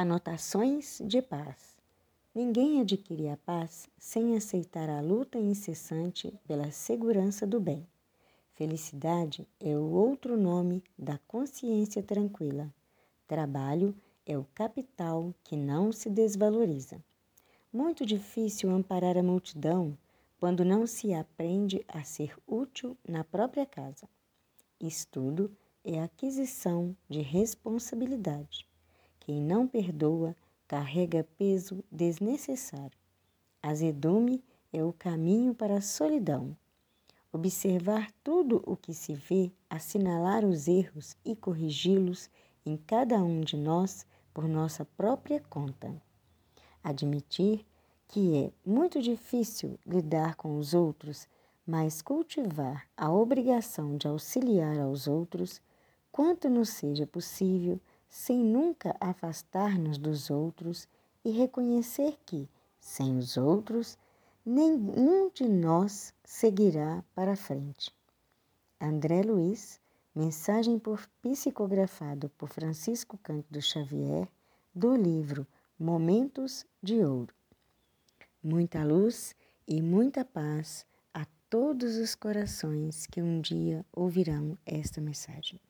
Anotações de paz. Ninguém adquire a paz sem aceitar a luta incessante pela segurança do bem. Felicidade é o outro nome da consciência tranquila. Trabalho é o capital que não se desvaloriza. Muito difícil amparar a multidão quando não se aprende a ser útil na própria casa. Estudo é aquisição de responsabilidade. Quem não perdoa carrega peso desnecessário. Azedume é o caminho para a solidão. Observar tudo o que se vê, assinalar os erros e corrigi-los em cada um de nós por nossa própria conta. Admitir que é muito difícil lidar com os outros, mas cultivar a obrigação de auxiliar aos outros, quanto nos seja possível, sem nunca afastar-nos dos outros e reconhecer que, sem os outros, nenhum de nós seguirá para frente. André Luiz, mensagem por psicografado por Francisco Cândido Xavier, do livro Momentos de Ouro. Muita luz e muita paz a todos os corações que um dia ouvirão esta mensagem.